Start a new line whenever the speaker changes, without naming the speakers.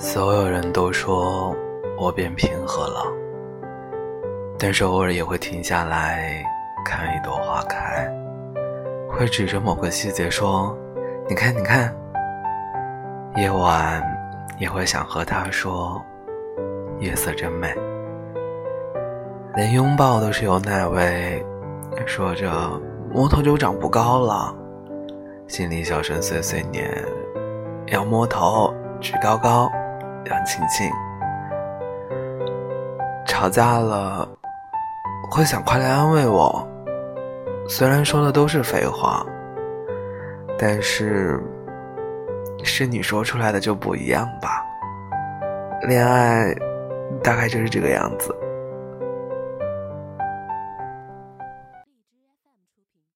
所有人都说我变平和了，但是偶尔也会停下来看一朵花开，会指着某个细节说：“你看，你看。”夜晚也会想和他说：“夜色真美。”连拥抱都是有奶味，说着摸头就长不高了，心里小声碎碎念：“要摸头，举高高。”杨晴晴吵架了，会想快来安慰我。虽然说的都是废话，但是是你说出来的就不一样吧？恋爱大概就是这个样子。